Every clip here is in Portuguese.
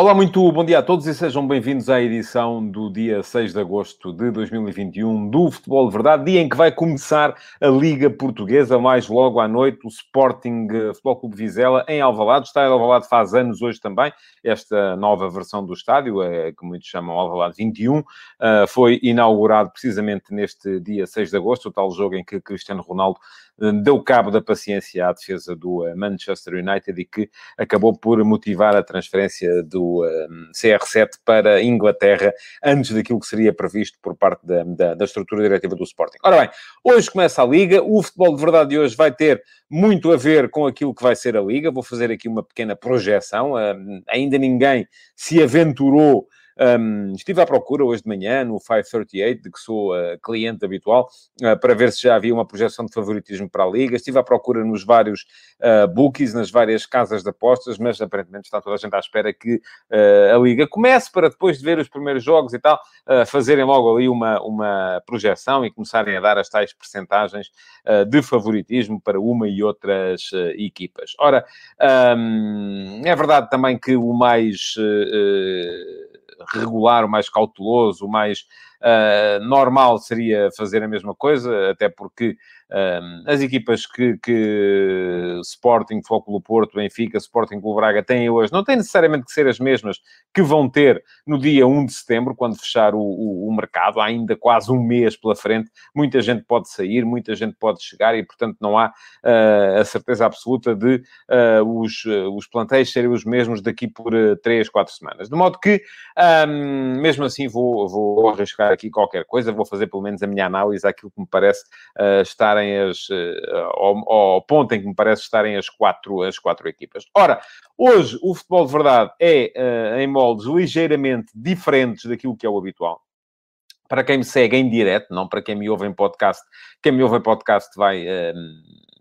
Olá, muito bom dia a todos e sejam bem-vindos à edição do dia 6 de agosto de 2021 do Futebol de Verdade, dia em que vai começar a Liga Portuguesa, mais logo à noite, o Sporting eh, Futebol Clube Vizela em Alvalade. Estádio de Alvalade faz anos hoje também, esta nova versão do estádio, é, que muitos chamam Alvalade 21, uh, eh, foi inaugurado precisamente neste dia 6 de agosto, o tal jogo em que Cristiano Ronaldo deu cabo da paciência à defesa do Manchester United e que acabou por motivar a transferência do um, CR7 para a Inglaterra antes daquilo que seria previsto por parte da, da, da, estrutura diretiva do Sporting. Ora bem, hoje começa a Liga, o futebol de verdade de hoje vai ter muito a ver com aquilo que vai ser a Liga, vou fazer aqui uma pequena projeção, ainda ninguém se aventurou um, estive à procura hoje de manhã no 538, de que sou uh, cliente habitual, uh, para ver se já havia uma projeção de favoritismo para a Liga. Estive à procura nos vários uh, bookies, nas várias casas de apostas, mas aparentemente está toda a gente à espera que a Liga comece para depois de ver os primeiros jogos e tal, fazerem logo ali uma, uma projeção e começarem a dar as tais percentagens de favoritismo para uma e outras equipas. Ora, um, é verdade também que o mais regular, o mais cauteloso, o mais uh, normal seria fazer a mesma coisa, até porque as equipas que, que Sporting, Futebol Porto, Benfica, Sporting Clube Braga têm hoje, não têm necessariamente que ser as mesmas que vão ter no dia 1 de setembro, quando fechar o, o, o mercado. Há ainda quase um mês pela frente. Muita gente pode sair, muita gente pode chegar e, portanto, não há uh, a certeza absoluta de uh, os, uh, os plantéis serem os mesmos daqui por uh, 3, 4 semanas. De modo que, um, mesmo assim, vou, vou arriscar aqui qualquer coisa, vou fazer pelo menos a minha análise àquilo que me parece estar estarem as, uh, ao, ao, ponto em que me parece estarem as quatro, as quatro equipas. Ora, hoje o futebol de verdade é uh, em moldes ligeiramente diferentes daquilo que é o habitual. Para quem me segue em direto, não para quem me ouve em podcast, quem me ouve em podcast vai uh,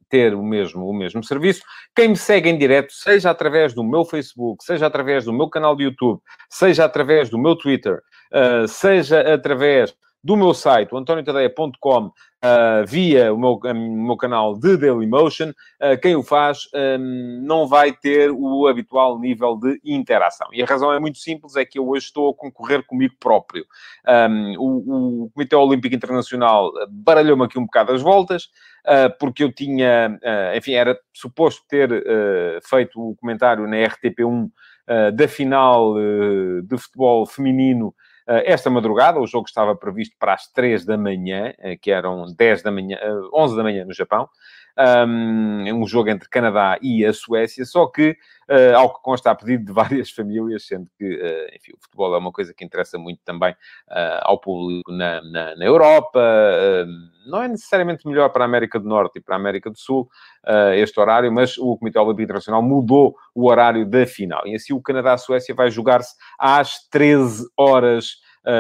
ter o mesmo, o mesmo serviço. Quem me segue em direto, seja através do meu Facebook, seja através do meu canal de YouTube, seja através do meu Twitter, uh, seja através do meu site, o antoniotadeia.com, uh, ah, via o meu, meu canal de Dailymotion, uh, quem o faz um, não vai ter o habitual nível de interação. E a razão é muito simples, é que eu hoje estou a concorrer comigo próprio. Um, o, o, Comitê Olímpico Internacional baralhou-me aqui um bocado as voltas, uh, porque eu tinha, enfim, era suposto ter feito o comentário na RTP1 da final de futebol feminino esta madrugada, o jogo estava previsto para as 3 da manhã, eh, que eram 10 da manhã, 11 eh, da manhã no Japão. Um, jogo entre Canadá e a Suécia, só que, uh, ao que consta a pedido de várias famílias, sendo que, uh, enfim, o futebol é uma coisa que interessa muito também uh, ao público na, na, na Europa, não é necessariamente melhor para a América do Norte e para a América do Sul este horário, mas o Comitê Olímpico Internacional mudou o horário da final, e assim o Canadá-Suécia vai jogar-se às 13 horas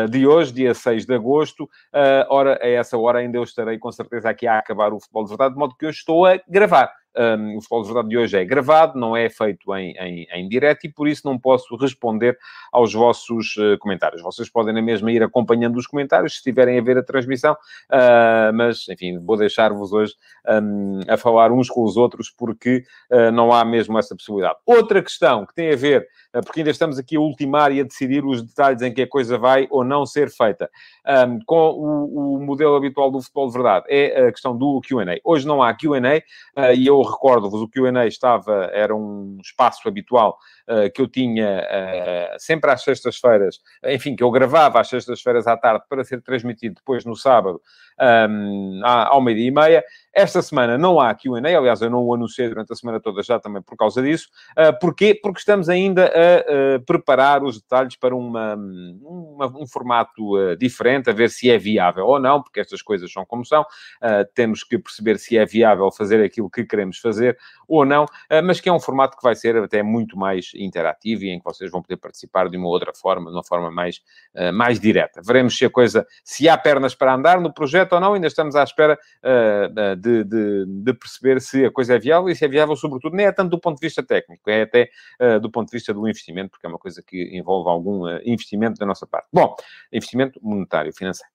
de hoje, dia 6 de agosto. Uh, ora, a essa hora ainda eu estarei com certeza aqui a acabar o futebol de verdade, de modo que eu estou a gravar. Um, o Futebol de Verdade de hoje é gravado, não é feito em, em, em direto e por isso não posso responder aos vossos uh, comentários. Vocês podem na mesma ir acompanhando os comentários se estiverem a ver a transmissão, uh, mas enfim, vou deixar-vos hoje um, a falar uns com os outros porque uh, não há mesmo essa possibilidade. Outra questão que tem a ver, porque ainda estamos aqui a ultimar e a decidir os detalhes em que a coisa vai ou não ser feita, um, com o, o, modelo habitual do Futebol de Verdade, é a questão do QA. Hoje não há QA e eu recordo-vos, o Q&A estava, era um espaço habitual uh, que eu tinha uh, sempre às sextas-feiras, enfim, que eu gravava às sextas-feiras à tarde para ser transmitido depois no sábado um, ao meio-dia e meia. Esta semana não há Q&A, aliás, eu não o anunciei durante a semana toda já também por causa disso. Uh, porquê? Porque estamos ainda a uh, preparar os detalhes para uma, uma um formato uh, diferente, a ver se é viável ou não, porque estas coisas são como são. temos que perceber se é viável fazer aquilo que queremos fazer ou não, mas que é um formato que vai ser até muito mais interativo e em que vocês vão poder participar de uma outra forma, de uma forma mais, mais direta. Veremos se a coisa, se há pernas para andar no projeto ou não, ainda estamos à espera de de, de, de, perceber se a coisa é viável e se é viável, sobretudo, nem é tanto do ponto de vista técnico, é até uh, do ponto de vista do investimento, porque é uma coisa que envolve algum uh, investimento da nossa parte. Bom, investimento monetário, financeiro.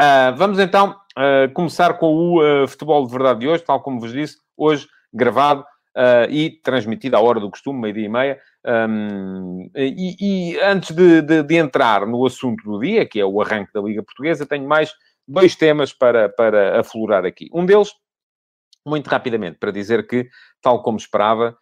Uh, vamos então uh, começar com o uh, futebol de verdade de hoje, tal como vos disse, hoje gravado e transmitido à hora do costume, meio-dia e meia. Um, e, e, antes de, de, de, entrar no assunto do dia, que é o arranque da Liga Portuguesa, tenho mais dois temas para, para aflorar aqui. Um deles, muito rapidamente, para dizer que, tal como esperava,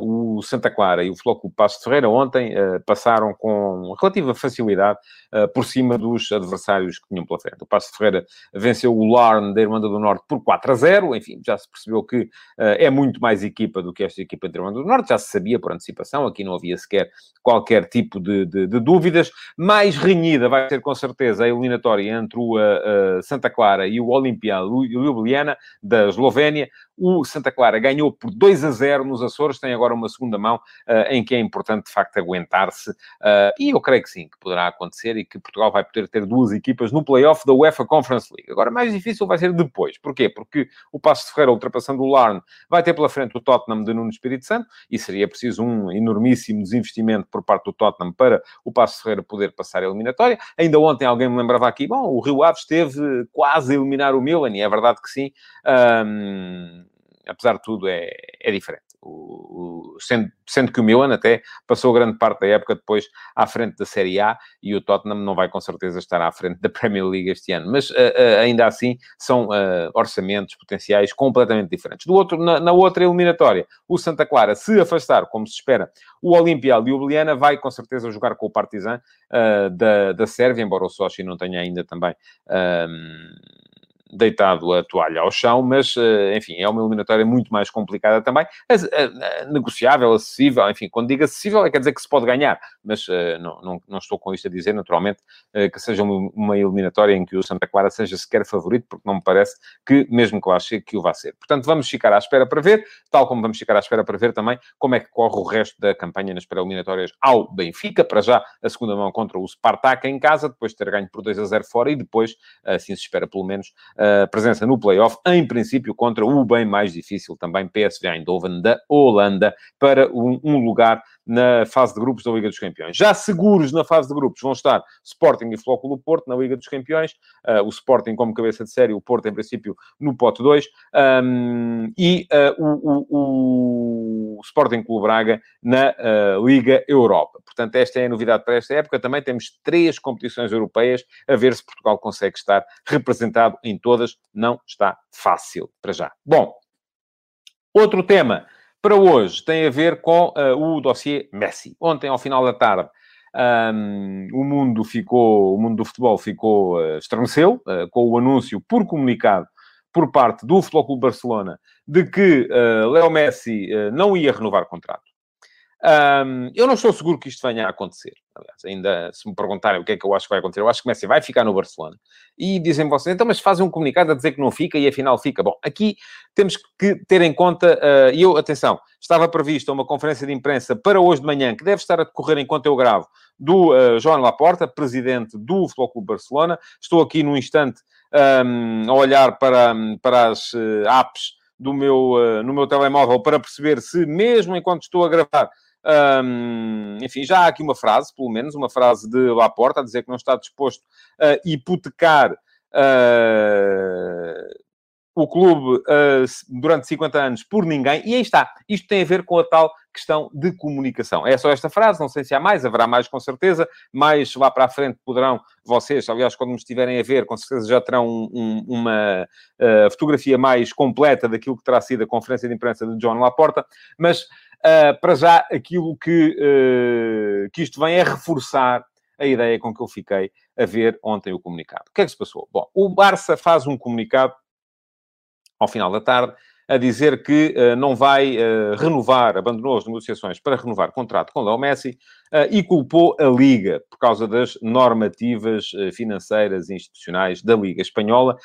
o Santa Clara e o Flóculo Passo Ferreira ontem uh, passaram com relativa facilidade uh, por cima dos adversários que tinham pela frente. O Passo Ferreira venceu o Larne da Irmanda do Norte por 4 a 0. Enfim, já se percebeu que é muito mais equipa do que esta equipa da Irmanda do Norte. Já se sabia por antecipação. Aqui não havia sequer qualquer tipo de, de, de dúvidas. Mais renhida vai ser com certeza a eliminatória entre o Santa Clara e o Olimpia Ljubljana da Eslovénia. O Santa Clara ganhou por 2 a 0 nos Açores, tem agora uma segunda mão uh, em que é importante, de facto, aguentar-se. Uh, e eu creio que sim, que poderá acontecer e que Portugal vai poder ter duas equipas no play-off da UEFA Conference League. Agora, mais difícil vai ser depois. Porquê? Porque o Passo de Ferreira, ultrapassando o Larne, vai ter pela frente o Tottenham de Nuno Espírito Santo e seria preciso um enormíssimo desinvestimento por parte do Tottenham para o Passo de Ferreira poder passar a eliminatória. Ainda ontem alguém me lembrava aqui, bom, o Rio Ave esteve quase a eliminar o Milan, e é verdade que sim. Um, apesar de tudo, é, é diferente. O, o, sendo, sendo, que o Milan até passou grande parte da época depois à frente da Série A e o Tottenham não vai com certeza estar à frente da Premier League este ano. Mas uh, uh, ainda assim são uh, orçamentos potenciais completamente diferentes. Do outro, na, na, outra eliminatória, o Santa Clara, se afastar, como se espera, o Olimpia Ljubljana vai com certeza jogar com o Partizan da, da Sérvia, embora o Sochi não tenha ainda também deitado a toalha ao chão, mas, eh, enfim, é uma eliminatória muito mais complicada também, negociável, acessível, enfim, quando digo acessível é quer dizer que se pode ganhar, mas eh, não, não, não estou com isto a dizer, naturalmente, eh, que seja uma eliminatória em que o Santa Clara seja sequer favorito, porque não me parece que, mesmo que lá chegue, que o vá ser. Portanto, vamos ficar à espera para ver, tal como vamos ficar à espera para ver também como é que corre o resto da campanha nas pré-eliminatórias ao Benfica, para já a segunda mão contra o Spartak em casa, depois de ter ganho por 2 a 0 fora, e depois, assim se espera pelo menos, presença no playoff, em princípio contra o bem mais difícil também, PSV Eindhoven da Holanda, para um, um lugar na fase de grupos da Liga dos Campeões. Já seguros na fase de grupos vão estar Sporting e Flóculo Porto na Liga dos Campeões, uh, o Sporting como cabeça de série, o Porto em princípio no pote 2, um, e uh, o, o, o, Sporting Clube Braga na uh, Liga Europa. Portanto, esta é a novidade para esta época. Também temos três competições europeias, a ver se Portugal consegue estar representado em todas. Não está fácil para já. Bom, outro tema para hoje tem a ver com uh, o dossiê Messi. Ontem, ao final da tarde, um, o mundo ficou, o mundo do futebol ficou, uh, estremeceu uh, com o anúncio por comunicado por parte do Futebol Clube Barcelona de que uh, Leo Messi não ia renovar contrato. Um, eu não estou seguro que isto venha a acontecer. Aliás, ainda se me perguntarem o que é que eu acho que vai acontecer, eu acho que Messi vai ficar no Barcelona. E dizem vocês, então, mas fazem um comunicado a dizer que não fica e afinal fica. Bom, aqui temos que ter em conta, uh, e eu, atenção, estava prevista uma conferência de imprensa para hoje de manhã, que deve estar a decorrer enquanto eu gravo, do uh, João Laporta, presidente do Futebol Clube Barcelona. Estou aqui num instante um, a olhar para, para as uh, apps do meu, uh, no meu telemóvel para perceber se, mesmo enquanto estou a gravar, enfim, já há aqui uma frase, pelo menos, uma frase de Laporta, a dizer que não está disposto a hipotecar uh, o clube uh, durante 50 anos por ninguém. E aí está. Isto tem a ver com a tal questão de comunicação. É só esta frase, não sei se há mais, haverá mais com certeza, mas lá para a frente poderão vocês, aliás, quando me estiverem a ver, com certeza já terão um, uma uh, fotografia mais completa daquilo que terá sido a conferência de imprensa de John Laporta, mas Uh, para já, aquilo que, uh, que isto vem é reforçar a ideia com que eu fiquei a ver ontem o comunicado. O que é que se passou? Bom, o Barça faz um comunicado ao final da tarde a dizer que uh, não vai uh, renovar, abandonou as negociações para renovar contrato com Léo Messi uh, e culpou a Liga por causa das normativas financeiras e institucionais da Liga Espanhola.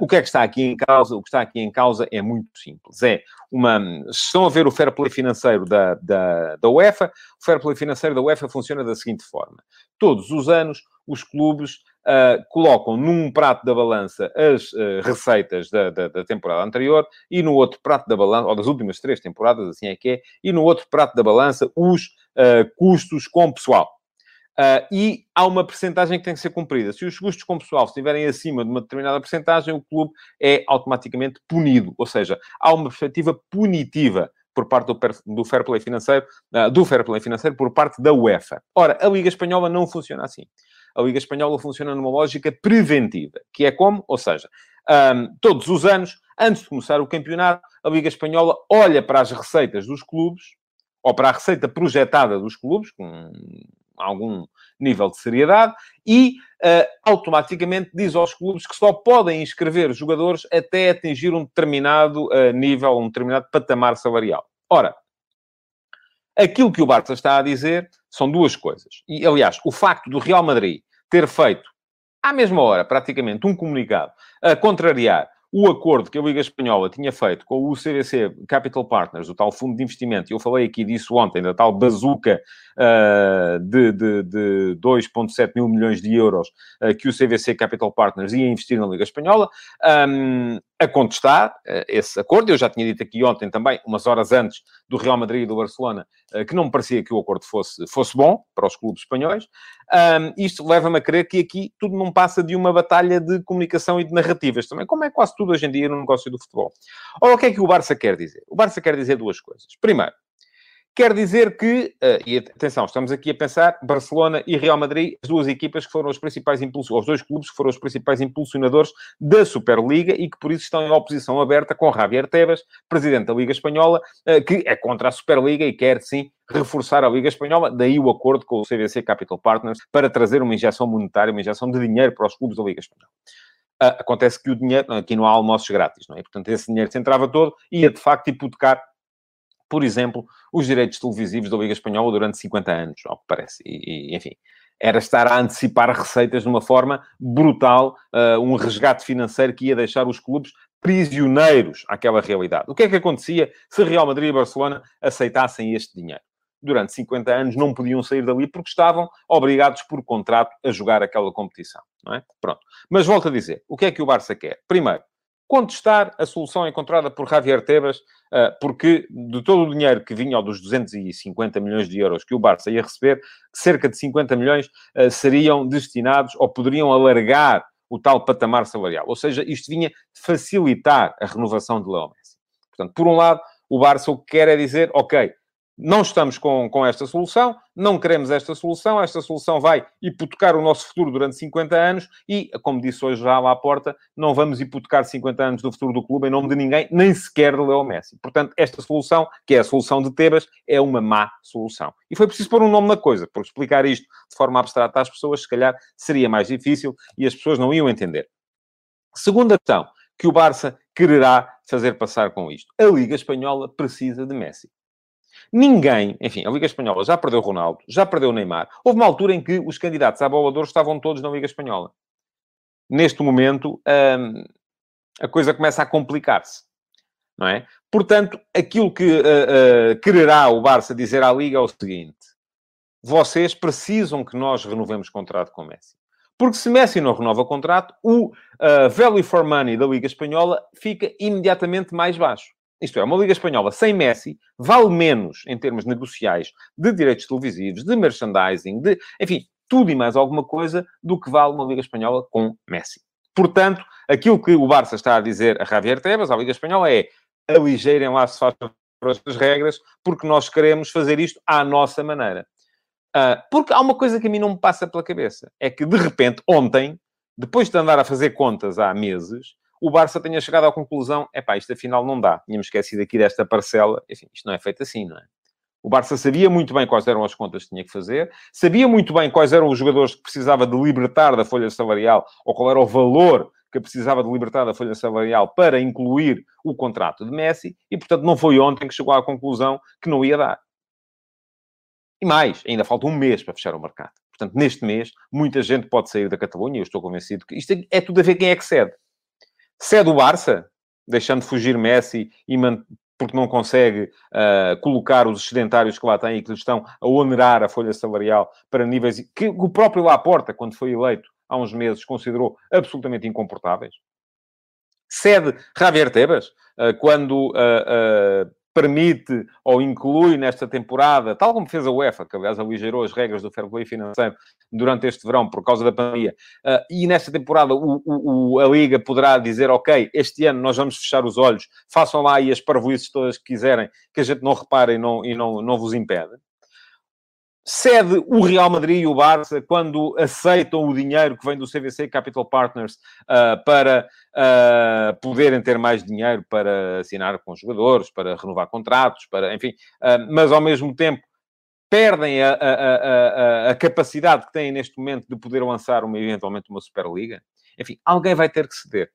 o que é que está aqui em causa? O que está aqui em causa é muito simples. É uma... Estão a ver o fair play financeiro da, da, da UEFA. O fair play financeiro da UEFA funciona da seguinte forma. Todos os anos, os clubes uh, colocam num prato da balança as uh, receitas da, da, da, temporada anterior e no outro prato da balança, ou das últimas três temporadas, assim é que é, e no outro prato da balança os uh, custos com pessoal. Uh, e há uma percentagem que tem que ser cumprida. Se os custos com pessoal estiverem acima de uma determinada percentagem, o clube é automaticamente punido. Ou seja, há uma perspectiva punitiva por parte do, do fair play financeiro, uh, do fair play financeiro por parte da UEFA. Ora, a Liga Espanhola não funciona assim. A Liga Espanhola funciona numa lógica preventiva, que é como, ou seja, um, todos os anos, antes de começar o campeonato, a Liga Espanhola olha para as receitas dos clubes, ou para a receita projetada dos clubes, com algum nível de seriedade, e uh, automaticamente diz aos clubes que só podem inscrever jogadores até atingir um determinado uh, nível, um determinado patamar salarial. Ora, aquilo que o Barça está a dizer são duas coisas. E, aliás, o facto do Real Madrid ter feito, à mesma hora, praticamente, um comunicado a contrariar o acordo que a Liga Espanhola tinha feito com o CVC Capital Partners, o tal fundo de investimento, eu falei aqui disso ontem, da tal bazuca uh, de, de, de 2,7 mil milhões de euros uh, que o CVC Capital Partners ia investir na Liga Espanhola, um, a contestar uh, esse acordo. Eu já tinha dito aqui ontem também, umas horas antes do Real Madrid e do Barcelona, que não me parecia que o acordo fosse, fosse bom para os clubes espanhóis. Um, isto leva-me a crer que aqui tudo não passa de uma batalha de comunicação e de narrativas também, como é quase tudo hoje em dia no negócio do futebol. Ora, o que é que o Barça quer dizer? O Barça quer dizer duas coisas. Primeiro, Quer dizer que, uh, e atenção, estamos aqui a pensar Barcelona e Real Madrid, as duas equipas que foram os principais impulsionadores, os dois clubes que foram os principais impulsionadores da Superliga e que por isso estão em oposição aberta com Javier Tebas, presidente da Liga Espanhola, uh, que é contra a Superliga e quer sim reforçar a Liga Espanhola, daí o acordo com o CVC Capital Partners para trazer uma injeção monetária, uma injeção de dinheiro para os clubes da Liga Espanhola. Uh, acontece que o dinheiro, aqui não há almoços grátis, não é? Portanto, esse dinheiro se entrava todo e ia de facto hipotecar por exemplo, os direitos televisivos da Liga Espanhola durante 50 anos, ao que parece. E, e enfim, era estar a antecipar receitas de uma forma brutal, uh, um resgate financeiro que ia deixar os clubes prisioneiros àquela realidade. O que é que acontecia se Real Madrid e Barcelona aceitassem este dinheiro? Durante 50 anos não podiam sair dali porque estavam obrigados por contrato a jogar aquela competição, é? Pronto. Mas volto a dizer, o que é que o Barça quer? Primeiro, contestar a solução encontrada por Javier Tebas, ah, porque de todo o dinheiro que vinha, ou dos 250 milhões de euros que o Barça ia receber, cerca de 50 milhões ah, seriam destinados ou poderiam alargar o tal patamar salarial. Ou seja, isto vinha facilitar a renovação de Leo Messi. Portanto, por um lado, o Barça o que quer é dizer, ok, não estamos com, com esta solução, não queremos esta solução, esta solução vai hipotecar o nosso futuro durante 50 anos e, como disse hoje já lá à porta, não vamos hipotecar 50 anos do futuro do clube em nome de ninguém, nem sequer do Leo Messi. Portanto, esta solução, que é a solução de Tebas, é uma má solução. E foi preciso pôr um nome na coisa, porque explicar isto de forma abstrata às pessoas, se calhar, seria mais difícil e as pessoas não iam entender. Segunda questão que o Barça quererá fazer passar com isto. A Liga Espanhola precisa de Messi. Ninguém, enfim, a Liga Espanhola já perdeu Ronaldo, já perdeu Neymar. Houve uma altura em que os candidatos à bola de ouro estavam todos na Liga Espanhola. Neste momento, hum, a coisa começa a complicar-se. Não é? Portanto, aquilo que uh, uh, quererá o Barça dizer à Liga é o seguinte: vocês precisam que nós renovemos contrato com Messi. Porque se Messi não renova o contrato, o uh, value for money da Liga Espanhola fica imediatamente mais baixo. Isto é, uma Liga Espanhola sem Messi vale menos em termos negociais de direitos televisivos, de merchandising, de, enfim, tudo e mais alguma coisa do que vale uma Liga Espanhola com Messi. Portanto, aquilo que o Barça está a dizer a Javier Tebas, à Liga Espanhola, é aligeirem lá se faz as regras, porque nós queremos fazer isto à nossa maneira. Uh, porque há uma coisa que a mim não me passa pela cabeça. É que, de repente, ontem, depois de andar a fazer contas há meses, o Barça tenha chegado à conclusão, é pá, isto afinal não dá. Tínhamos esquecido aqui desta parcela. Enfim, isto não é feito assim, não é? O Barça sabia muito bem quais eram as contas que tinha que fazer, sabia muito bem quais eram os jogadores que precisava de libertar da folha salarial, ou qual era o valor que precisava de libertar da folha salarial para incluir o contrato de Messi, e portanto não foi ontem que chegou à conclusão que não ia dar. E mais, ainda falta um mês para fechar o mercado. Portanto, neste mês, muita gente pode sair da Catalunha, eu estou convencido que isto é tudo a ver quem é que cede. Cede o Barça, deixando de fugir Messi e porque não consegue uh, colocar os excedentários que lá têm e que lhe estão a onerar a folha salarial para níveis que o próprio Laporta, quando foi eleito há uns meses, considerou absolutamente incomportáveis. Cede Javier Tebas, uh, quando uh, permite ou inclui nesta temporada, tal como fez a UEFA, que aliás aligerou as regras do fair play financeiro durante este verão por causa da pandemia, uh, e nesta temporada o, o, a Liga poderá dizer, ok, este ano nós vamos fechar os olhos, façam lá aí as parvoices todas que quiserem, que a gente não repare e não, e não, não vos impede cede o Real Madrid e o Barça quando aceitam o dinheiro que vem do CVC Capital Partners uh, para uh, poderem ter mais dinheiro para assinar com jogadores, para renovar contratos, para, enfim, uh, mas ao mesmo tempo perdem a, a, a, a, capacidade que têm neste momento de poder lançar uma, eventualmente uma Superliga. Enfim, alguém vai ter que ceder.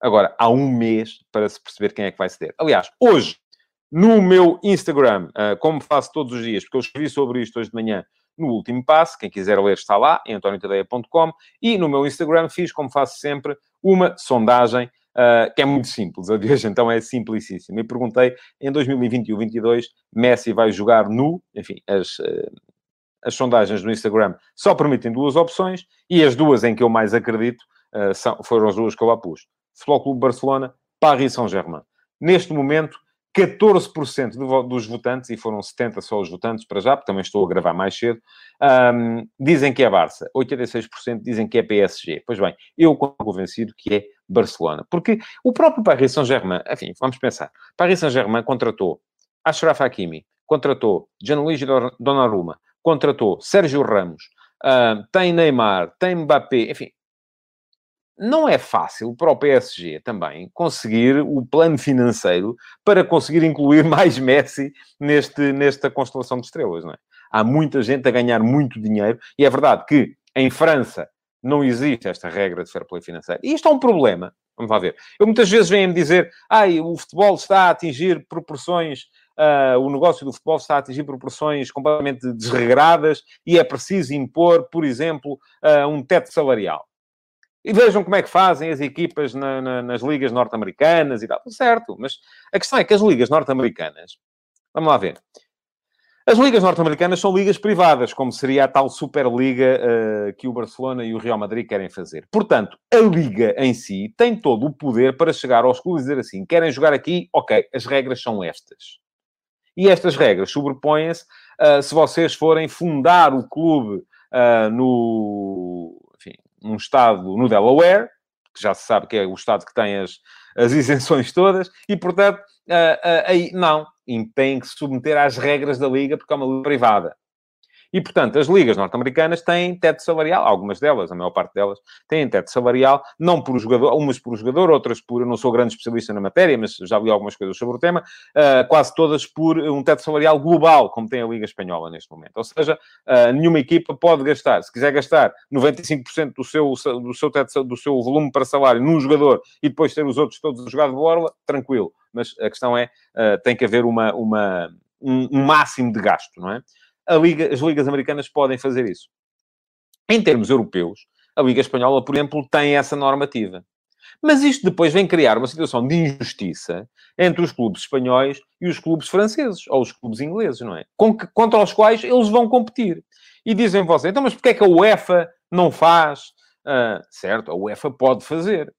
Agora, há um mês para se perceber quem é que vai ceder. Aliás, hoje, no meu Instagram, uh, como faço todos os dias, porque eu escrevi sobre isto hoje de manhã no último passo, quem quiser ler está lá, em antoniotadeia.com, e no meu Instagram fiz, como faço sempre, uma sondagem uh, que é muito simples. A de hoje, então, é simplicíssima. E perguntei, em 2021-22, Messi vai jogar nu? Enfim, as... Uh, as sondagens no Instagram só permitem duas opções e as duas em que eu mais acredito são, foram as duas que eu lá pus. Futebol Clube Barcelona, Paris Saint-Germain. Neste momento, 14% dos votantes, e foram 70 só os votantes para já, porque também estou a gravar mais cedo, um, dizem que é Barça. 86% dizem que é PSG. Pois bem, eu convencido que é Barcelona. Porque o próprio Paris Saint-Germain, enfim, vamos pensar. Paris Saint-Germain contratou Ashraf Hakimi, contratou Gianluigi Donnarumma, contratou Sérgio Ramos, uh, tem Neymar, tem Mbappé, enfim, não é fácil para o PSG também conseguir o plano financeiro para conseguir incluir mais Messi neste, nesta constelação de estrelas, não é? Há muita gente a ganhar muito dinheiro e é verdade que em França não existe esta regra de fair play financeiro. E isto é um problema. Vamos lá ver. Eu muitas vezes venho-me dizer, ai, o futebol está a atingir proporções Uh, o negócio do futebol está a atingir proporções completamente desregradas e é preciso impor, por exemplo, uh, um teto salarial. E vejam como é que fazem as equipas na, na, nas ligas norte-americanas e tal. Certo, mas a questão é que as ligas norte-americanas... Vamos lá ver. As ligas norte-americanas são ligas privadas, como seria a tal Superliga uh, que o Barcelona e o Real Madrid querem fazer. Portanto, a liga em si tem todo o poder para chegar aos clubes e dizer assim: querem jogar aqui? Ok, as regras são estas. E estas regras sobrepõem-se uh, se vocês forem fundar o clube uh, no, num estado no Delaware, que já se sabe que é o estado que tem as, as isenções todas, e, portanto, uh, uh, aí não, tem que se submeter às regras da liga, porque é uma liga privada. E, portanto, as ligas norte-americanas têm teto salarial, algumas delas, a maior parte delas, têm teto salarial, não por jogador, umas por jogador, outras por, eu não sou grande especialista na matéria, mas já li algumas coisas sobre o tema, uh, quase todas por um teto salarial global, como tem a Liga Espanhola neste momento. Ou seja, uh, nenhuma equipa pode gastar, se quiser gastar 95% do seu, do, seu teto, do seu volume para salário num jogador e depois ter os outros todos a jogar de borla, tranquilo. Mas a questão é, uh, tem que haver uma, uma, um, um máximo de gasto, não é? Liga, as ligas americanas podem fazer isso. Em termos europeus, a Liga Espanhola, por exemplo, tem essa normativa. Mas isto depois vem criar uma situação de injustiça entre os clubes espanhóis e os clubes franceses, ou os clubes ingleses, não é? contra os quais eles vão competir. E dizem vocês, então, mas porquê é que a UEFA não faz? Uh, certo, a UEFA pode fazer.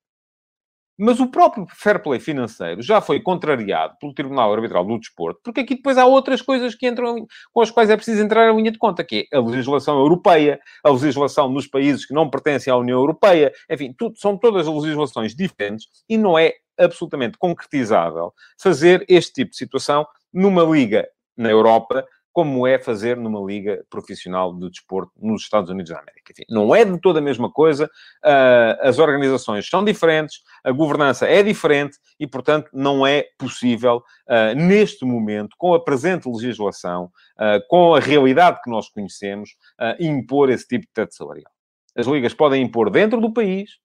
Mas o próprio fair play financeiro já foi contrariado pelo Tribunal Arbitral do Desporto, porque aqui depois há outras coisas que entram, com as quais é preciso entrar em linha de conta, que é a legislação europeia, a legislação nos países que não pertencem à União Europeia, enfim, tudo, são todas legislações diferentes e não é absolutamente concretizável fazer este tipo de situação numa liga na Europa como é fazer numa liga profissional de desporto nos Estados Unidos da América. Enfim, não é de toda a mesma coisa, uh, as organizações são diferentes, a governança é diferente e, portanto, não é possível, uh, neste momento, com a presente legislação, uh, com a realidade que nós conhecemos, impor esse tipo de teto salarial. As ligas podem impor dentro do país,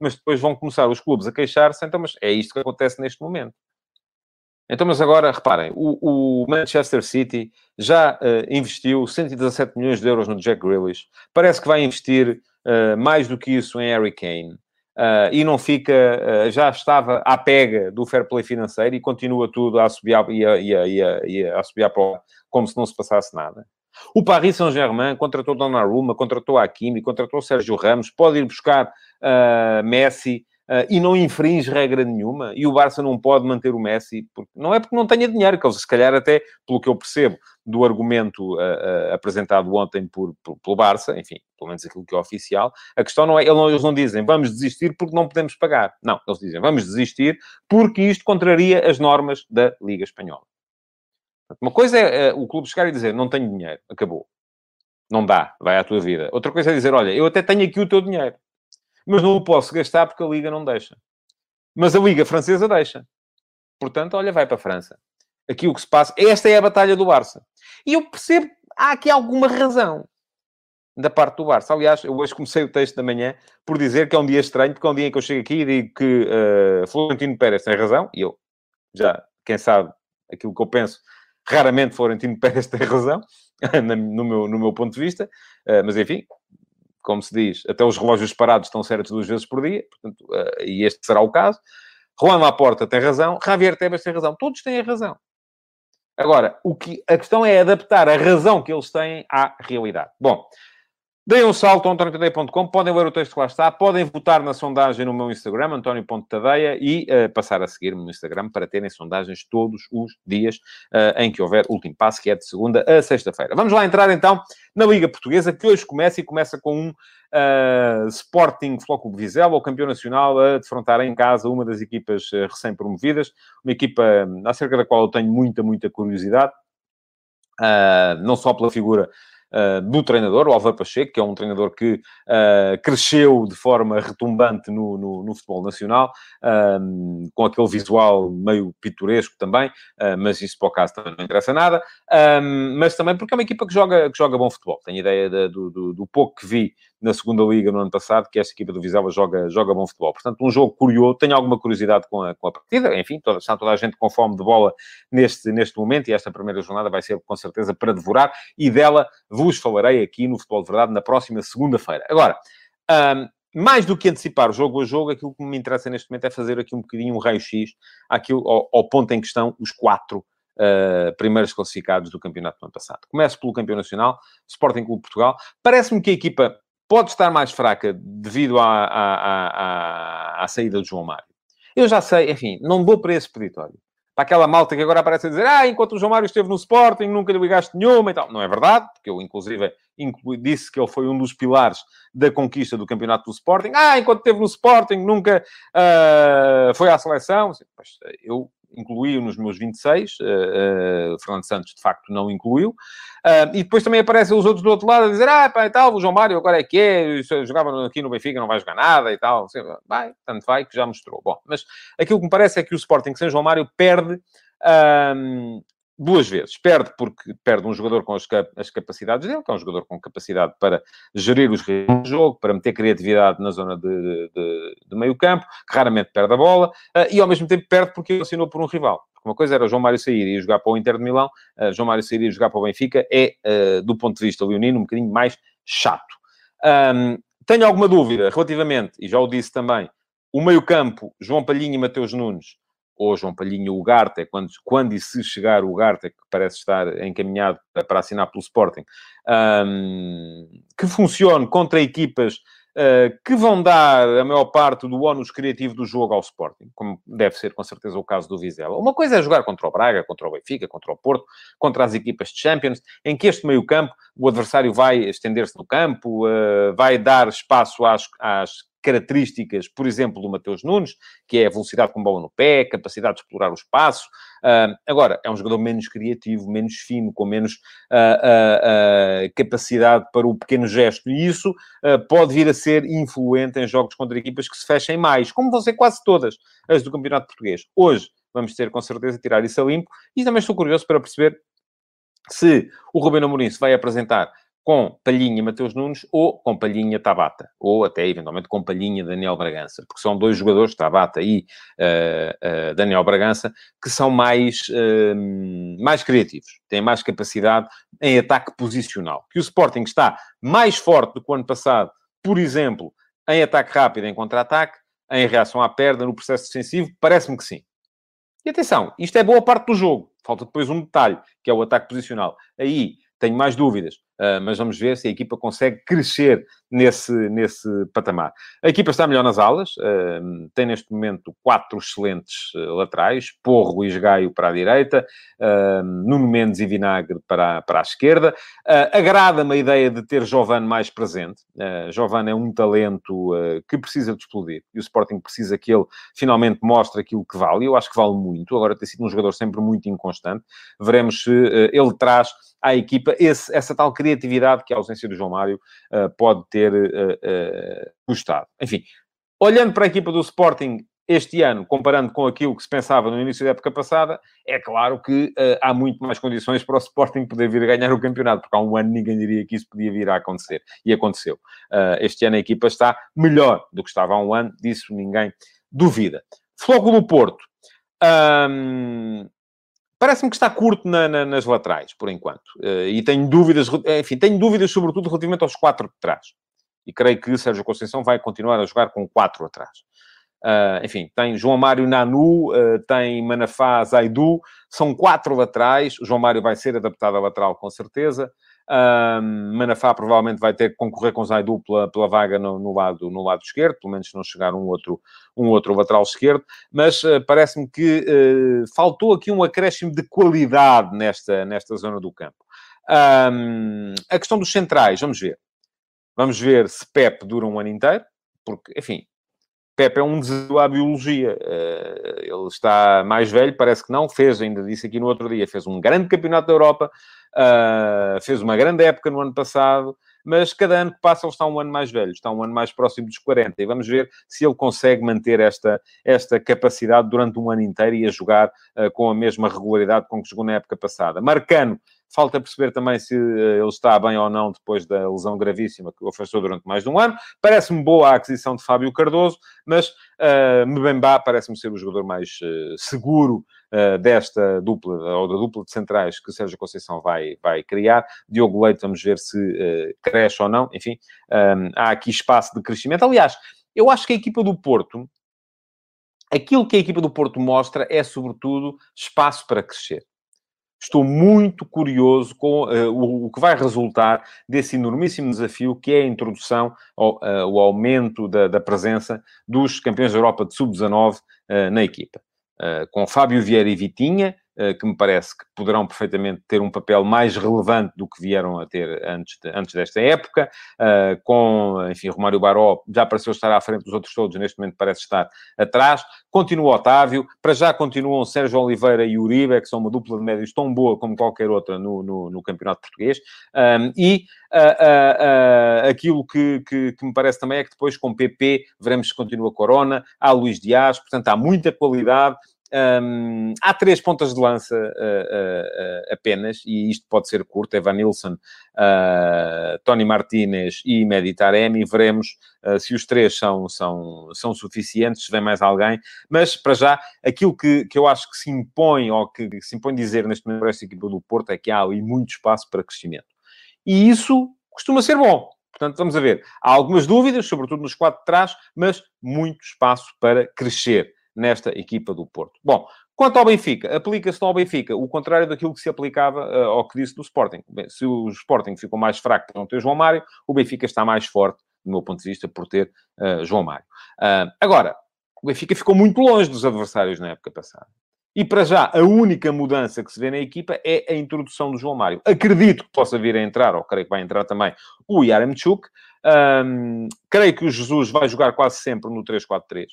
mas depois vão começar os clubes a queixar-se, então, mas é isto que acontece neste momento. Então, mas agora, reparem, o, o Manchester City já uh, investiu 117 milhões de euros no Jack Grealish. Parece que vai investir uh, mais do que isso em Harry Kane. Uh, e não fica, já estava à pega do fair play financeiro e continua tudo a subir e a, e a, a, a subir como se não se passasse nada. O Paris Saint-Germain contratou Donnarumma, contratou Hakimi, contratou Sérgio Ramos, pode ir buscar Messi, e não infringe regra nenhuma, e o Barça não pode manter o Messi, porque, não é porque não tenha dinheiro, que eles, se calhar, até, pelo que eu percebo do argumento uh, uh, apresentado ontem por, por, pelo Barça, enfim, pelo menos aquilo que é oficial, a questão não é, eles não dizem vamos desistir porque não podemos pagar. Não, eles dizem vamos desistir porque isto contraria as normas da Liga Espanhola. Uma coisa é o clube chegar e dizer não tenho dinheiro, acabou. Não dá, vai à tua vida. Outra coisa é dizer, olha, eu até tenho aqui o teu dinheiro mas não o posso gastar porque a Liga não deixa. Mas a Liga Francesa deixa. Portanto, olha, vai para a França. Aqui o que se passa... Esta é a batalha do Barça. E eu percebo... Há aqui alguma razão da parte do Barça. Aliás, eu hoje comecei o texto da manhã por dizer que é um dia estranho, porque é um dia em que eu chego aqui e digo que uh, Florentino Pérez tem razão, e eu já, quem sabe, aquilo que eu penso, raramente Florentino Pérez tem razão, no, meu, no meu ponto de vista, uh, mas enfim, como se diz, até os relógios parados estão certos duas vezes por dia, portanto, uh, e este será o caso. Juan Laporta tem razão, Javier Tebas tem razão, todos têm razão. Agora, o que, a questão é adaptar a razão que eles têm à realidade. Bom, Deem um salto a antoniotadeia.com, podem ler o texto que lá está, podem votar na sondagem no meu Instagram, antonio.tadeia, e uh, passar a seguir-me no Instagram para terem sondagens todos os dias uh, em que houver último passo, que é de segunda a sexta-feira. Vamos lá entrar então na Liga Portuguesa, que hoje começa e começa com um uh, Sporting Flóculo Vizela, o campeão nacional, a defrontar em casa uma das equipas recém-promovidas, uma equipa acerca da qual eu tenho muita, muita curiosidade, não só pela figura uh, do treinador, o Álvaro Pacheco, que é um treinador que uh, cresceu de forma retumbante no, no, no futebol nacional, um, com aquele visual meio pitoresco também, uh, mas isso para o caso também não interessa nada, um, mas também porque é uma equipa que joga, que joga bom futebol. Tenho ideia de, do, do, do pouco que vi na segunda liga no ano passado, que esta equipa do Vizela joga, joga bom futebol. Portanto, um jogo curioso, tenho alguma curiosidade com a, com a partida, enfim, toda, está toda a gente com fome de bola neste, neste momento, e esta primeira jornada vai ser com certeza para devorar, e dela vos falarei aqui no Futebol de Verdade na próxima segunda-feira. Agora, um, mais do que antecipar jogo a jogo, aquilo que me interessa neste momento é fazer aqui um bocadinho um raio-x ao, ao ponto em que estão os quatro Uh, primeiros classificados do campeonato do ano passado. Começo pelo campeão nacional, Sporting Clube Portugal. Parece-me que a equipa pode estar mais fraca devido à, à, à, à, saída de João Mário. Eu já sei, enfim, não vou para esse peditório. Para aquela malta que agora aparece a dizer ah, enquanto o João Mário esteve no Sporting, nunca lhe ligaste nenhuma e tal. Não é verdade, porque eu, inclusive, disse que ele foi um dos pilares da conquista do campeonato do Sporting. Ah, enquanto esteve no Sporting, nunca uh, foi à seleção. Eu incluí-o nos meus 26, uh, uh, Fernando Santos de facto não incluiu, uh, e depois também aparecem os outros do outro lado a dizer, ah, pá, e tal, o João Mário agora é que é, jogava aqui no Benfica, não vai jogar nada e tal, assim, vai, tanto vai, que já mostrou. Bom, mas aquilo que me parece é que o Sporting sem João Mário perde duas vezes. Perde porque perde um jogador com as, as, capacidades dele, que é um jogador com capacidade para gerir os riscos do jogo, para meter criatividade na zona de, de, de meio campo, que raramente perde a bola, uh, e ao mesmo tempo perde porque ele assinou por um rival. Uma coisa era João Mário sair e jogar para o Inter de Milão, uh, João Mário sair e jogar para o Benfica é, uh, do ponto de vista leonino, um bocadinho mais chato. Um, tenho alguma dúvida relativamente, e já o disse também, o meio campo, João Palhinha e Mateus Nunes, ou João Palhinha Ugarte, quando, quando e se chegar o Ugarte, que parece estar encaminhado para assinar pelo Sporting, um, que funcione contra equipas uh, que vão dar a maior parte do ónus criativo do jogo ao Sporting, como deve ser com certeza o caso do Vizela. Uma coisa é jogar contra o Braga, contra o Benfica, contra o Porto, contra as equipas de Champions, em que este meio campo, o adversário vai estender-se no campo, uh, vai dar espaço às, às características, por exemplo, do Mateus Nunes, que é a velocidade com bola no pé, capacidade de explorar o espaço. Uh, agora, é um jogador menos criativo, menos fino, com menos uh, uh, capacidade para o pequeno gesto. E isso pode vir a ser influente em jogos contra equipas que se fechem mais, como vão ser quase todas as do Campeonato Português. Hoje, vamos ter com certeza tirar isso a limpo. E também estou curioso para perceber se o Rubén Amorim se vai apresentar com Palhinha Mateus Nunes ou com Palhinha Tabata, ou até eventualmente com Palhinha Daniel Bragança, porque são dois jogadores, Tabata e uh, uh, Daniel Bragança, que são mais, uh, mais criativos, têm mais capacidade em ataque posicional. Que o Sporting está mais forte do que o ano passado, por exemplo, em ataque rápido, em contra-ataque, em reação à perda, no processo defensivo, parece-me que sim. E atenção, isto é boa parte do jogo. Falta depois um detalhe, que é o ataque posicional. Aí tenho mais dúvidas Uh, mas vamos ver se a equipa consegue crescer nesse, nesse patamar. A equipa está melhor nas alas, uh, tem neste momento quatro excelentes uh, laterais, Porro e Gaio para a direita, Nuno Mendes e Vinagre para, para a esquerda. Agrada-me a ideia de ter Jovan mais presente. Uh, Jovan é um talento que precisa de explodir e o Sporting precisa que ele finalmente mostre aquilo que vale. Eu acho que vale muito. Agora tem sido um jogador sempre muito inconstante. Veremos se ele traz à equipa esse, essa tal criatividade que a ausência do João Mário uh, pode ter uh, uh, custado. Enfim, olhando para a equipa do Sporting este ano, comparando com aquilo que se pensava no início da época passada, é claro que há muito mais condições para o Sporting poder vir a ganhar o campeonato, porque há um ano ninguém diria que isso podia vir a acontecer. E aconteceu. Este ano a equipa está melhor do que estava há um ano, disso ninguém duvida. Floco do Porto. Um, Parece-me que está curto na, na, nas laterais, por enquanto. Uh, e tenho dúvidas, enfim, tenho dúvidas sobretudo relativamente aos quatro de trás. E creio que Sérgio Conceição vai continuar a jogar com quatro atrás. Uh, enfim, tem João Mário Nanu, uh, tem Manafá Zaidu, são quatro laterais. O João Mário vai ser adaptado a lateral com certeza. Um, Manafá provavelmente vai ter que concorrer com Zaidu pela, pela vaga no, no, lado, no lado esquerdo, pelo menos se não chegar um outro, um outro lateral esquerdo, mas uh, parece-me que uh, faltou aqui um acréscimo de qualidade nesta, nesta zona do campo. Um, a questão dos centrais, vamos ver. Vamos ver se Pep dura um ano inteiro, porque, enfim, Pepe é um desafio à biologia. Uh, ele está mais velho, parece que não. Fez, ainda disse aqui no outro dia, fez um grande campeonato da Europa, uh, fez uma grande época no ano passado, mas cada ano que passa ele está um ano mais velho, está um ano mais próximo dos 40. E vamos ver se ele consegue manter esta, esta capacidade durante um ano inteiro e a jogar uh, com a mesma regularidade com que jogou na época passada. Marcano Falta perceber também se eh, ele está bem ou não depois da lesão gravíssima que o afastou durante mais de um ano. Parece-me boa a aquisição de Fábio Cardoso, mas uh, Mbemba parece-me ser o jogador mais uh, seguro uh, desta dupla, ou da dupla de centrais que Sérgio Conceição vai, vai criar. Diogo Leite, vamos ver se uh, cresce ou não. Enfim, um, há aqui espaço de crescimento. Aliás, eu acho que a equipa do Porto, aquilo que a equipa do Porto mostra é, sobretudo, espaço para crescer. Estou muito curioso com uh, o, o, que vai resultar desse enormíssimo desafio que é a introdução, ou, uh, o aumento da, da, presença dos campeões da Europa de Sub-19 uh, na equipa. com Fábio Vieira e Vitinha, eh, que me parece que poderão perfeitamente ter um papel mais relevante do que vieram a ter antes, de, antes desta época, uh, com, enfim, Romário Baró já pareceu estar à frente dos outros todos, neste momento parece estar atrás, continua Otávio, para já continuam Sérgio Oliveira e Uribe, que são uma dupla de médios tão boa como qualquer outra no, no, no campeonato português, um, e uh, uh, aquilo que, que, que, me parece também é que depois com PP veremos se continua Corona, há Luís Dias, portanto há muita qualidade, um, há três pontas de lança uh, uh, uh, apenas, e isto pode ser curto: Evan Nilsson, Tony Martinez e Meditaremi. Veremos se os três são, são, são suficientes, se vem mais alguém. Mas, para já, aquilo que, que eu acho que se impõe, ou que, que se impõe dizer neste momento para esta equipa do Porto, é que há ali muito espaço para crescimento. E isso costuma ser bom. Portanto, vamos a ver. Há algumas dúvidas, sobretudo nos quatro de trás, mas muito espaço para crescer nesta equipa do Porto. Bom, quanto ao Benfica, aplica-se ao Benfica o contrário daquilo que se aplicava uh, ao que disse do Sporting. Bem, se o Sporting ficou mais fraco por não ter João Mário, o Benfica está mais forte, do meu ponto de vista, por ter uh, João Mário. Uh, agora, o Benfica ficou muito longe dos adversários na época passada. E para já, a única mudança que se vê na equipa é a introdução do João Mário. Acredito que possa vir a entrar, ou creio que vai entrar também, o Yaremchuk. Um, creio que o Jesus vai jogar quase sempre no 3-4-3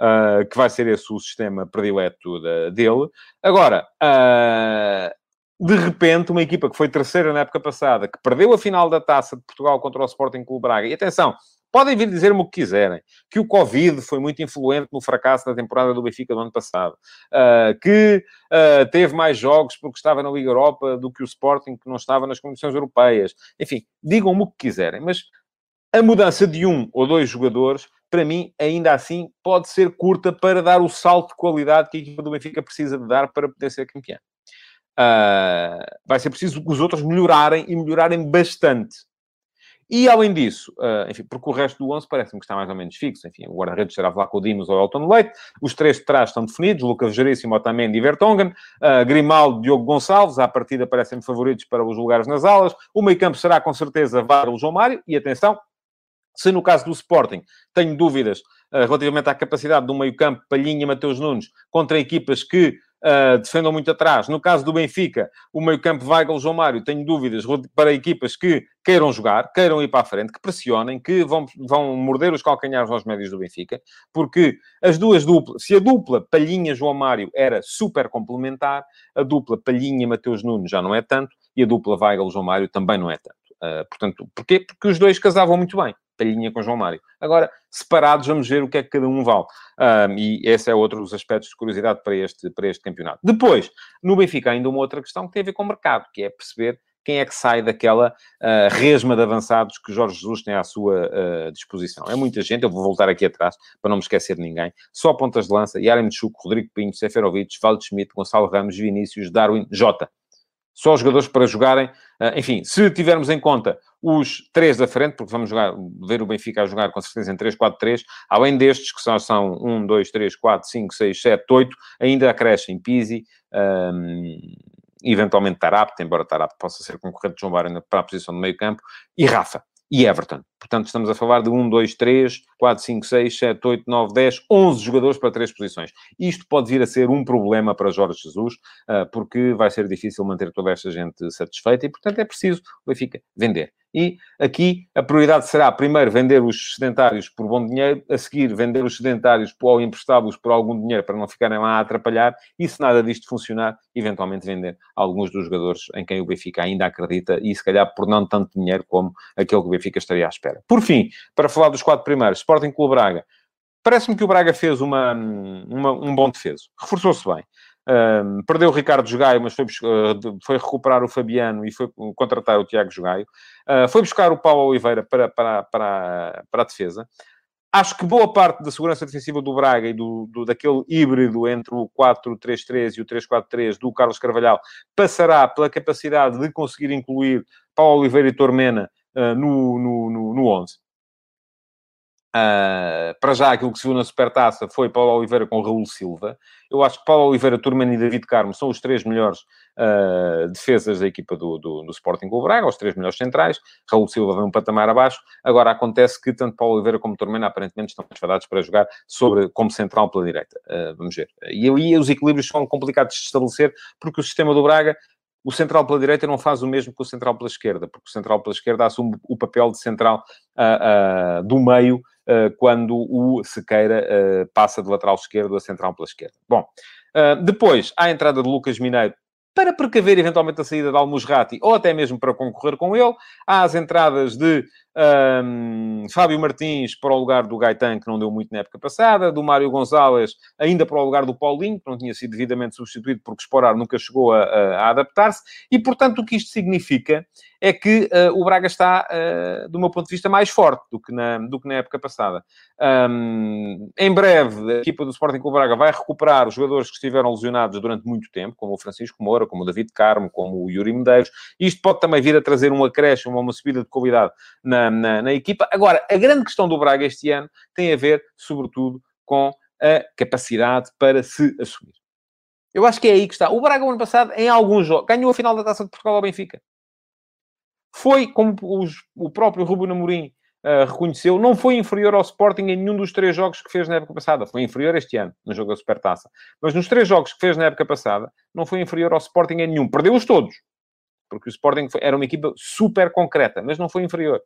uh, que vai ser esse o sistema predileto da, dele. Agora, uh, de repente, uma equipa que foi terceira na época passada, que perdeu a final da Taça de Portugal contra o Sporting Clube Braga, e atenção, podem vir dizer-me o que quiserem, que o Covid foi muito influente no fracasso da temporada do Benfica do ano passado, uh, que uh, teve mais jogos porque estava na Liga Europa do que o Sporting, que não estava nas condições europeias. Enfim, digam-me o que quiserem, mas a mudança de um ou dois jogadores para mim, ainda assim, pode ser curta para dar o salto de qualidade que a equipa do Benfica precisa de dar para poder ser campeã. Uh, vai ser preciso que os outros melhorarem e melhorarem bastante. E, além disso, uh, enfim, porque o resto do 11 parece-me que está mais ou menos fixo. Enfim, o guarda-redes será Vlaco Dimos ou Elton Leite. Os três de trás estão definidos. Lucas Veríssimo, Otamendi e Vertonghen. Uh, Grimaldo, Diogo Gonçalves. À partida parecem-me favoritos para os lugares nas alas. O meio campo será, com certeza, Varelo João Mário. E, atenção, se no caso do Sporting tenho dúvidas uh, relativamente à capacidade do meio campo, Palhinha Mateus Nunes, contra equipas que uh, defendam muito atrás. No caso do Benfica, o meio-campo Weigl, João Mário, tenho dúvidas para equipas que queiram jogar, queiram ir para a frente, que pressionem, que vão, vão morder os calcanhares aos médios do Benfica, porque as duas duplas, se a dupla Palhinha-João Mário era super complementar, a dupla Palhinha-Mateus Nunes já não é tanto, e a dupla Weigl-João Mário também não é tanto. Uh, portanto, porquê? Porque os dois casavam muito bem. Palhinha com João Mário. Agora, separados, vamos ver o que é que cada um vale. Um, e esse é outro dos aspectos de curiosidade para este, para este campeonato. Depois, no Benfica, ainda uma outra questão que tem a ver com o mercado, que é perceber quem é que sai daquela uh, resma de avançados que Jorge Jesus tem à sua uh, disposição. É muita gente, eu vou voltar aqui atrás para não me esquecer de ninguém. Só pontas de lança, Yarem Chuk, Rodrigo Pinho, Seferovic, Valde Schmidt, Gonçalo Ramos, Vinícius, Darwin, Jota. Só os jogadores para jogarem. Uh, enfim, se tivermos em conta os três da frente, porque vamos jogar, ver o Benfica a jogar com certeza em 3-4-3, além destes, que só são 1, 2, 3, 4, 5, 6, 7, 8, ainda acrescem Pizzi, um, eventualmente Tarap, embora Tarap possa ser concorrente de João Barra para a posição do meio campo, e Rafa e Everton. Portanto, estamos a falar de 1, 2, 3, 4, 5, 6, 7, 8, 9, 10, 11 jogadores para três posições. Isto pode vir a ser um problema para Jorge Jesus, ah, porque vai ser difícil manter toda esta gente satisfeita e, portanto, é preciso o Benfica vender. E aqui a prioridade será, primeiro, vender os sedentários por bom dinheiro, a seguir, vender os sedentários ou emprestá-los por algum dinheiro para não ficarem lá a atrapalhar, e se nada disto funcionar, eventualmente vender alguns dos jogadores em quem o Benfica ainda acredita, e se calhar por não tanto dinheiro como aquele que o Benfica estaria à espera. Por fim, para falar dos quatro primeiros, Sporting Clube Braga. Parece-me que o Braga fez uma, uma um bom defeso. Reforçou-se bem. Um, perdeu o Ricardo Jogaio, mas foi, uh, foi, recuperar o Fabiano e foi contratar o Tiago Jogaio. Uh, foi buscar o Paulo Oliveira para, para, para, para a defesa. Acho que boa parte da segurança defensiva do Braga e do, do daquele híbrido entre o 4-3-3 e o 3-4-3 do Carlos Carvalhal passará pela capacidade de conseguir incluir Paulo Oliveira e Tormena uh, no, no, no, no 11. Uh, para já, aquilo que se viu na Supertaça foi Paulo Oliveira com Raul Silva. Eu acho que Paulo Oliveira, Turman e David Carmo são os três melhores uh, defesas da equipa do, do, do Sporting Clube Braga, os três melhores centrais. Raul Silva vem um patamar abaixo. Agora, acontece que tanto Paulo Oliveira como Turman aparentemente estão desfadados para jogar sobre, como central pela direita. Uh, vamos ver. E aí os equilíbrios são complicados de estabelecer, porque o sistema do Braga o central pela direita não faz o mesmo que o central pela esquerda, porque o central pela esquerda assume o papel de central uh, uh, do meio uh, quando o Sequeira passa de lateral esquerdo a central pela esquerda. Bom, depois, a entrada de Lucas Mineiro para precaver eventualmente a saída de Almusrati ou até mesmo para concorrer com ele. Há as entradas de um, Fábio Martins para o lugar do Gaetan, que não deu muito na época passada, do Mário Gonzalez ainda para o lugar do Paulinho, que não tinha sido devidamente substituído porque Esporar nunca chegou a, a, a adaptar-se, e portanto o que isto significa é que uh, o Braga está, uh, do meu ponto de vista, mais forte do que na, do que na época passada. Um, em breve, a equipa do Sporting Clube Braga vai recuperar os jogadores que estiveram lesionados durante muito tempo, como o Francisco Moura, como o David Carmo, como o Yuri Medeiros. Isto pode também vir a trazer um acréscimo, uma subida de qualidade na, na, na, equipa. Agora, a grande questão do Braga este ano tem a ver, sobretudo, com a capacidade para se assumir. Eu acho que é aí que está. O Braga, ano passado, em alguns jogos, ganhou a final da Taça de Portugal ao Benfica. Foi, como os, o próprio Ruben Amorim uh, reconheceu, não foi inferior ao Sporting em nenhum dos três jogos que fez na época passada. Foi inferior este ano, no jogo da Supertaça. Mas nos três jogos que fez na época passada, não foi inferior ao Sporting em nenhum. Perdeu-os todos. Porque o Sporting foi, era uma equipa super concreta, mas não foi inferior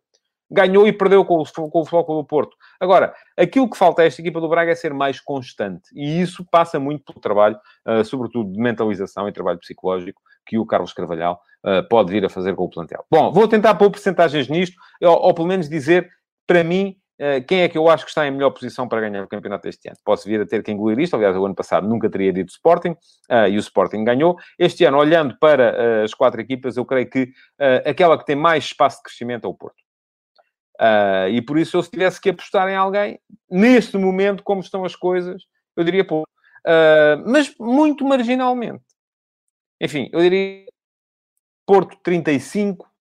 ganhou e perdeu com o, com o Futebol do Porto. Agora, aquilo que falta a esta equipa do Braga é ser mais constante. E isso passa muito pelo trabalho, uh, sobretudo de mentalização e trabalho psicológico, que o Carlos Carvalhal uh, pode vir a fazer com o plantel. Bom, vou tentar pôr porcentagens nisto, ou, ou pelo menos dizer, para mim, uh, quem é que eu acho que está em melhor posição para ganhar o campeonato este ano. Posso vir a ter que engolir isto, aliás, o ano passado nunca teria dito Sporting, e o Sporting ganhou. Este ano, olhando para as quatro equipas, eu creio que aquela que tem mais espaço de crescimento é o Porto. Uh, e por isso, eu se tivesse que apostar em alguém, neste momento, como estão as coisas, eu diria pouco. Uh, mas muito marginalmente. Enfim, eu diria Porto 35,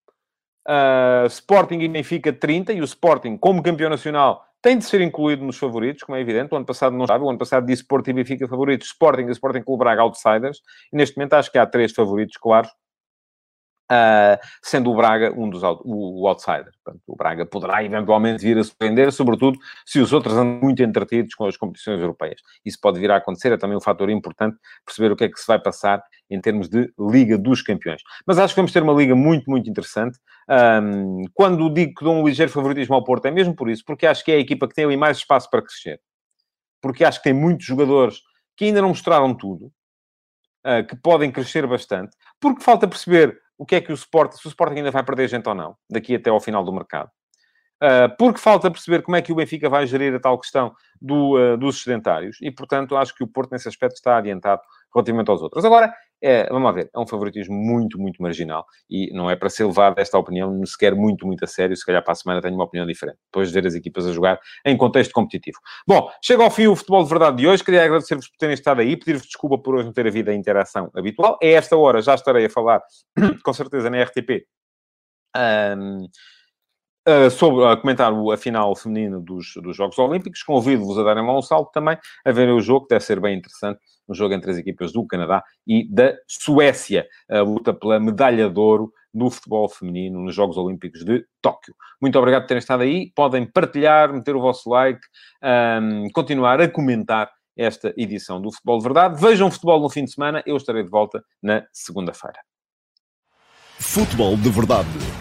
Uh, Sporting e Benfica 30, e o Sporting, como campeão nacional, tem de ser incluído nos favoritos, como é evidente. O ano passado não estava. O ano passado disse Porto e Benfica favoritos, Sporting e Sporting Clube Braga outsiders. E neste momento acho que há três favoritos claros. Uh, sendo o Braga um dos o, o outsider. Portanto, o Braga poderá eventualmente vir a surpreender, sobretudo se os outros andam muito entretidos com as competições europeias. Isso pode vir a acontecer, é também um fator importante perceber o que é que se vai passar em termos de Liga dos Campeões. Mas acho que vamos ter uma liga muito, muito interessante. Um, quando digo que dou um ligeiro favoritismo ao Porto, é mesmo por isso, porque acho que é a equipa que tem ali mais espaço para crescer. Porque acho que tem muitos jogadores que ainda não mostraram tudo, uh, que podem crescer bastante, porque falta perceber o que é que o Sporting, se o Sporting ainda vai perder gente ou não, daqui até ao final do mercado. Uh, porque falta perceber como é que o Benfica vai gerir a tal questão do, uh, dos sedentários e, portanto, acho que o Porto, nesse aspecto, está adiantado relativamente aos outros. Agora, é, vamos lá ver, é um favoritismo muito, muito marginal e não é para ser levado esta opinião sequer muito, muito a sério. Se calhar para a semana tenho uma opinião diferente, depois de ver as equipas a jogar em contexto competitivo. Bom, chega ao fim o futebol de verdade de hoje. Queria agradecer-vos por terem estado aí, pedir-vos desculpa por hoje não ter havido a interação habitual. A esta hora já estarei a falar, com certeza, na RTP. Um, Uh, sobre a comentar a final feminina dos, dos Jogos Olímpicos. Convido-vos a darem lá um salto também, a verem o jogo, que deve ser bem interessante, um jogo entre as equipas do Canadá e da Suécia, a luta pela medalha de ouro no futebol feminino nos Jogos Olímpicos de Tóquio. Muito obrigado por terem estado aí. Podem partilhar, meter o vosso like, um, continuar a comentar esta edição do Futebol de Verdade. Vejam futebol no fim de semana. Eu estarei de volta na segunda-feira. Futebol de Verdade